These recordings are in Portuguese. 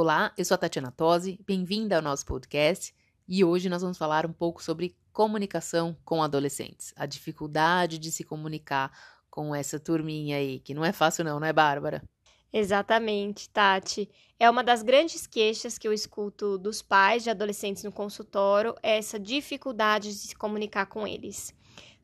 Olá, eu sou a Tatiana Tosi, bem-vinda ao nosso podcast e hoje nós vamos falar um pouco sobre comunicação com adolescentes, a dificuldade de se comunicar com essa turminha aí, que não é fácil não, é, Bárbara? Exatamente, Tati. É uma das grandes queixas que eu escuto dos pais de adolescentes no consultório, é essa dificuldade de se comunicar com eles.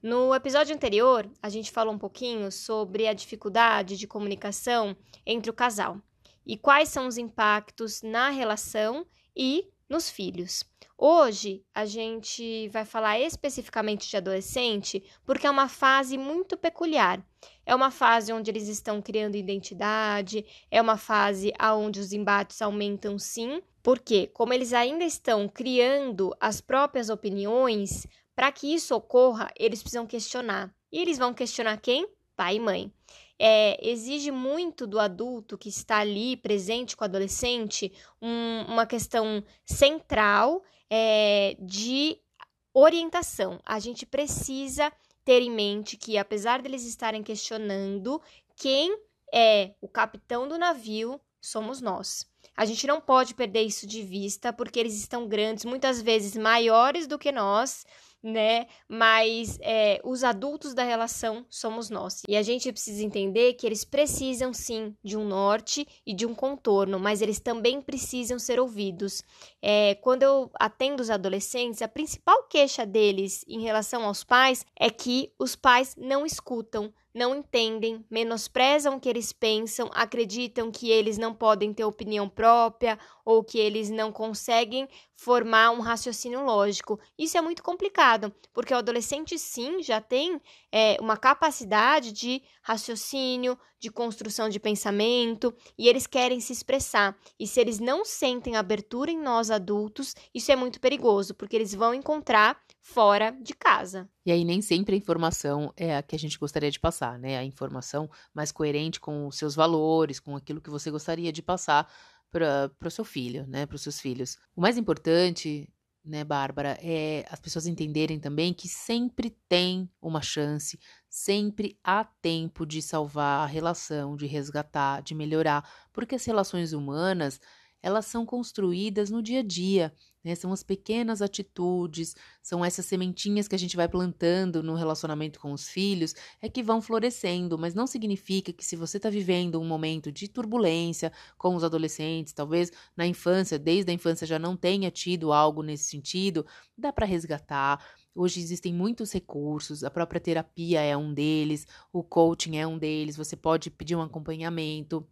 No episódio anterior, a gente falou um pouquinho sobre a dificuldade de comunicação entre o casal e quais são os impactos na relação e nos filhos. Hoje a gente vai falar especificamente de adolescente porque é uma fase muito peculiar. É uma fase onde eles estão criando identidade, é uma fase onde os embates aumentam sim, porque, como eles ainda estão criando as próprias opiniões, para que isso ocorra, eles precisam questionar. E eles vão questionar quem? Pai e mãe. É, exige muito do adulto que está ali presente com o adolescente um, uma questão central é, de orientação. A gente precisa ter em mente que, apesar deles estarem questionando, quem é o capitão do navio somos nós. A gente não pode perder isso de vista, porque eles estão grandes, muitas vezes maiores do que nós, né? Mas é, os adultos da relação somos nós. E a gente precisa entender que eles precisam sim de um norte e de um contorno, mas eles também precisam ser ouvidos. É, quando eu atendo os adolescentes, a principal queixa deles em relação aos pais é que os pais não escutam, não entendem, menosprezam o que eles pensam, acreditam que eles não podem ter opinião própria ou que eles não conseguem formar um raciocínio lógico. Isso é muito complicado, porque o adolescente, sim, já tem é, uma capacidade de raciocínio, de construção de pensamento, e eles querem se expressar. E se eles não sentem abertura em nós adultos, isso é muito perigoso, porque eles vão encontrar fora de casa. E aí nem sempre a informação é a que a gente gostaria de passar, né? A informação mais coerente com os seus valores, com aquilo que você gostaria de passar para o seu filho, né? Para os seus filhos. O mais importante, né, Bárbara, é as pessoas entenderem também que sempre tem uma chance, sempre há tempo de salvar a relação, de resgatar, de melhorar, porque as relações humanas elas são construídas no dia a dia. Né? São as pequenas atitudes, são essas sementinhas que a gente vai plantando no relacionamento com os filhos, é que vão florescendo, mas não significa que se você está vivendo um momento de turbulência com os adolescentes, talvez na infância, desde a infância já não tenha tido algo nesse sentido, dá para resgatar. Hoje existem muitos recursos, a própria terapia é um deles, o coaching é um deles, você pode pedir um acompanhamento.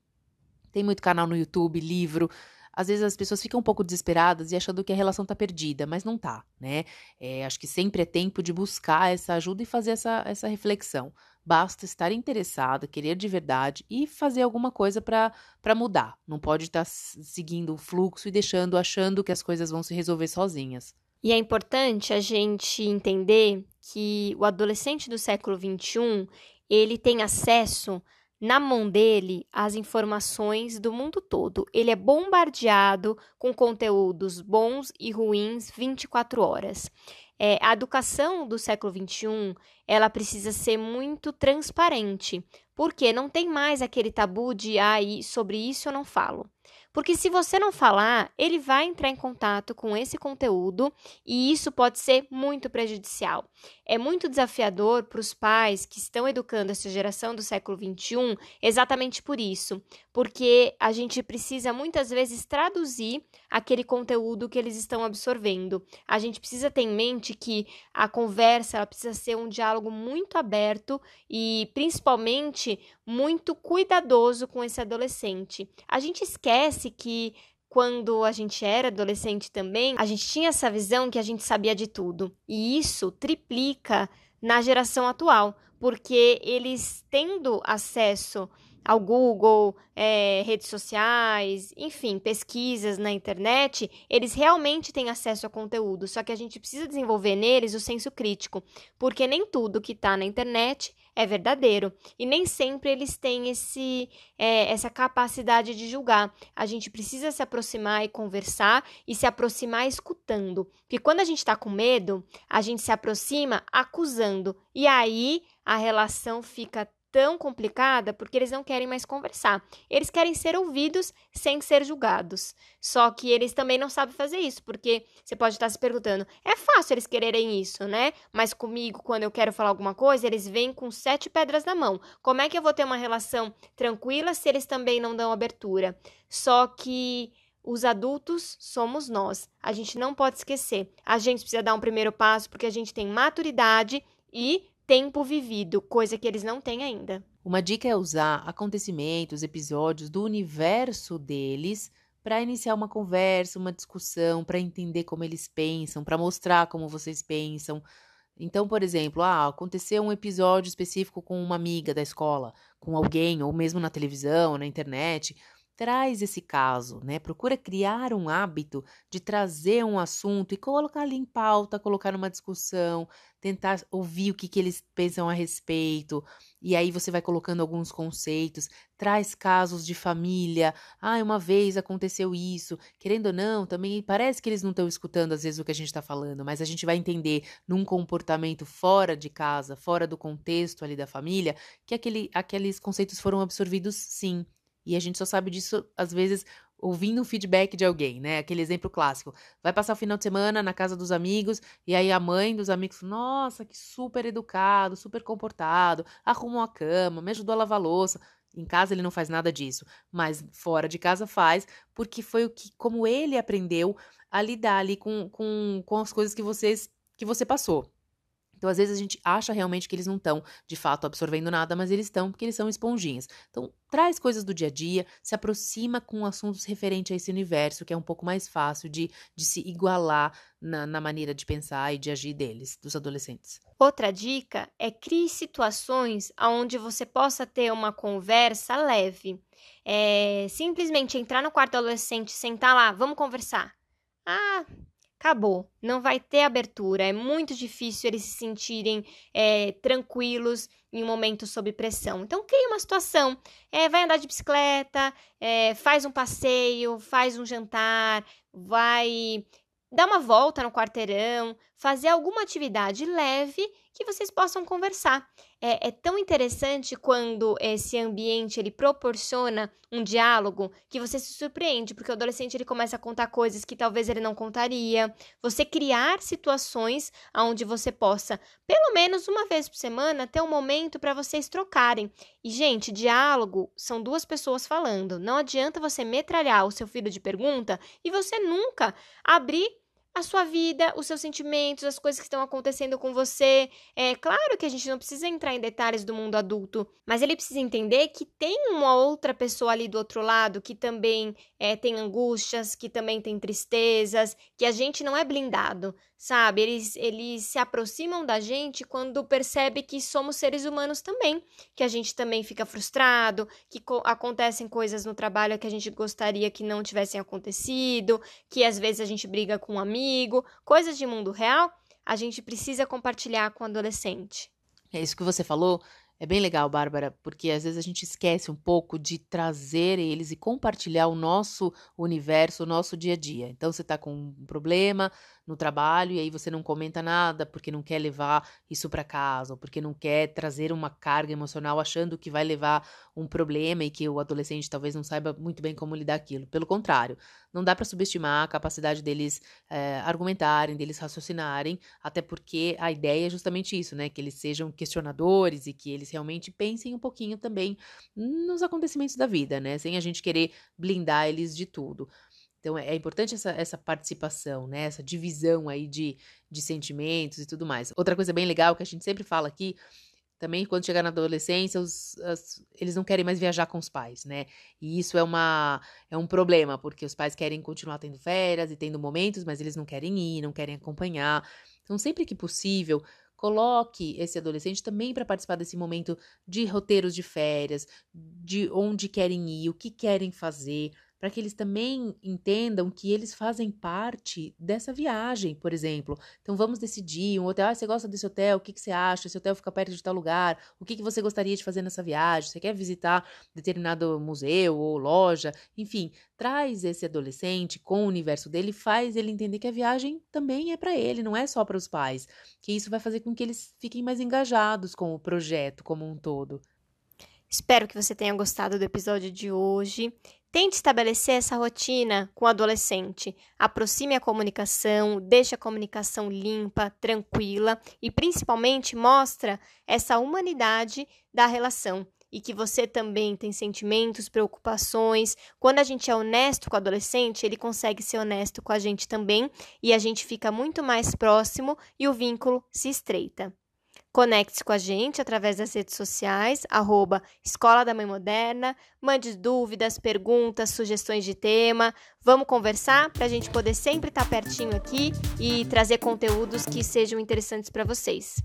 Tem muito canal no YouTube, livro às vezes as pessoas ficam um pouco desesperadas e achando que a relação tá perdida, mas não tá, né? É, acho que sempre é tempo de buscar essa ajuda e fazer essa, essa reflexão. Basta estar interessado, querer de verdade e fazer alguma coisa para mudar. Não pode estar tá seguindo o fluxo e deixando, achando que as coisas vão se resolver sozinhas. E é importante a gente entender que o adolescente do século XXI ele tem acesso na mão dele as informações do mundo todo. Ele é bombardeado com conteúdos bons e ruins 24 horas. É, a educação do século XXI ela precisa ser muito transparente, porque não tem mais aquele tabu de ah, sobre isso eu não falo. Porque se você não falar, ele vai entrar em contato com esse conteúdo e isso pode ser muito prejudicial. É muito desafiador para os pais que estão educando essa geração do século XXI exatamente por isso, porque a gente precisa muitas vezes traduzir aquele conteúdo que eles estão absorvendo. A gente precisa ter em mente que a conversa precisa ser um diálogo muito aberto e principalmente muito cuidadoso com esse adolescente. A gente esquece que quando a gente era adolescente também, a gente tinha essa visão que a gente sabia de tudo. E isso triplica na geração atual, porque eles tendo acesso ao Google, é, redes sociais, enfim, pesquisas na internet, eles realmente têm acesso a conteúdo, só que a gente precisa desenvolver neles o senso crítico, porque nem tudo que está na internet é verdadeiro. E nem sempre eles têm esse, é, essa capacidade de julgar. A gente precisa se aproximar e conversar e se aproximar escutando, porque quando a gente está com medo, a gente se aproxima acusando. E aí a relação fica tão complicada porque eles não querem mais conversar. Eles querem ser ouvidos sem ser julgados. Só que eles também não sabem fazer isso, porque você pode estar se perguntando: é fácil eles quererem isso, né? Mas comigo, quando eu quero falar alguma coisa, eles vêm com sete pedras na mão. Como é que eu vou ter uma relação tranquila se eles também não dão abertura? Só que os adultos somos nós. A gente não pode esquecer. A gente precisa dar um primeiro passo porque a gente tem maturidade e tempo vivido, coisa que eles não têm ainda. Uma dica é usar acontecimentos, episódios do universo deles para iniciar uma conversa, uma discussão, para entender como eles pensam, para mostrar como vocês pensam. Então, por exemplo, ah, aconteceu um episódio específico com uma amiga da escola, com alguém, ou mesmo na televisão, na internet traz esse caso, né? Procura criar um hábito de trazer um assunto e colocar ali em pauta, colocar numa discussão, tentar ouvir o que, que eles pensam a respeito. E aí você vai colocando alguns conceitos, traz casos de família. Ah, uma vez aconteceu isso. Querendo ou não, também parece que eles não estão escutando às vezes o que a gente está falando, mas a gente vai entender num comportamento fora de casa, fora do contexto ali da família, que aquele, aqueles conceitos foram absorvidos sim. E a gente só sabe disso, às vezes, ouvindo um feedback de alguém, né? Aquele exemplo clássico. Vai passar o final de semana na casa dos amigos, e aí a mãe dos amigos, nossa, que super educado, super comportado, arrumou a cama, me ajudou a lavar a louça. Em casa ele não faz nada disso, mas fora de casa faz, porque foi o que, como ele aprendeu a lidar ali com, com, com as coisas que vocês que você passou. Então, às vezes, a gente acha realmente que eles não estão, de fato, absorvendo nada, mas eles estão porque eles são esponjinhas. Então, traz coisas do dia a dia, se aproxima com assuntos referentes a esse universo, que é um pouco mais fácil de, de se igualar na, na maneira de pensar e de agir deles, dos adolescentes. Outra dica é crie situações onde você possa ter uma conversa leve. É, simplesmente entrar no quarto do adolescente, sentar lá, vamos conversar. Ah, acabou. Não vai ter abertura. É muito difícil eles se sentirem é, tranquilos em um momento sob pressão. Então, cria uma situação. É, vai andar de bicicleta, é, faz um passeio, faz um jantar, vai dar uma volta no quarteirão, fazer alguma atividade leve que vocês possam conversar. É, é, tão interessante quando esse ambiente ele proporciona um diálogo que você se surpreende, porque o adolescente ele começa a contar coisas que talvez ele não contaria. Você criar situações onde você possa, pelo menos uma vez por semana, ter um momento para vocês trocarem. E, gente, diálogo são duas pessoas falando. Não adianta você metralhar o seu filho de pergunta e você nunca abrir a sua vida, os seus sentimentos, as coisas que estão acontecendo com você. É claro que a gente não precisa entrar em detalhes do mundo adulto, mas ele precisa entender que tem uma outra pessoa ali do outro lado que também é, tem angústias, que também tem tristezas, que a gente não é blindado, sabe? Eles, eles se aproximam da gente quando percebe que somos seres humanos também, que a gente também fica frustrado, que co acontecem coisas no trabalho que a gente gostaria que não tivessem acontecido, que às vezes a gente briga com um amigo, coisas de mundo real, a gente precisa compartilhar com o adolescente. É isso que você falou, é bem legal, Bárbara, porque às vezes a gente esquece um pouco de trazer eles e compartilhar o nosso universo, o nosso dia a dia. Então, você está com um problema no trabalho e aí você não comenta nada porque não quer levar isso para casa, ou porque não quer trazer uma carga emocional achando que vai levar um problema e que o adolescente talvez não saiba muito bem como lidar aquilo. Pelo contrário, não dá para subestimar a capacidade deles é, argumentarem, deles raciocinarem, até porque a ideia é justamente isso, né? Que eles sejam questionadores e que eles realmente pensem um pouquinho também nos acontecimentos da vida, né? Sem a gente querer blindar eles de tudo. Então é, é importante essa, essa participação, né? Essa divisão aí de, de sentimentos e tudo mais. Outra coisa bem legal que a gente sempre fala aqui também quando chegar na adolescência, os, as, eles não querem mais viajar com os pais, né? E isso é, uma, é um problema, porque os pais querem continuar tendo férias e tendo momentos, mas eles não querem ir, não querem acompanhar. Então, sempre que possível, Coloque esse adolescente também para participar desse momento de roteiros de férias, de onde querem ir, o que querem fazer, para que eles também entendam que eles fazem parte dessa viagem, por exemplo. Então vamos decidir um hotel, ah, você gosta desse hotel? O que, que você acha? Esse hotel fica perto de tal lugar? O que, que você gostaria de fazer nessa viagem? Você quer visitar determinado museu ou loja? Enfim, traz esse adolescente com o universo dele, faz ele entender que a viagem também é para ele, não é só para os pais. Que isso vai fazer com que eles fiquem mais engajados com o projeto como um todo. Espero que você tenha gostado do episódio de hoje. Tente estabelecer essa rotina com o adolescente. Aproxime a comunicação, deixe a comunicação limpa, tranquila e principalmente mostra essa humanidade da relação e que você também tem sentimentos, preocupações. Quando a gente é honesto com o adolescente, ele consegue ser honesto com a gente também e a gente fica muito mais próximo e o vínculo se estreita. Conecte-se com a gente através das redes sociais, arroba Escola da Mãe Moderna. Mande dúvidas, perguntas, sugestões de tema. Vamos conversar para a gente poder sempre estar tá pertinho aqui e trazer conteúdos que sejam interessantes para vocês.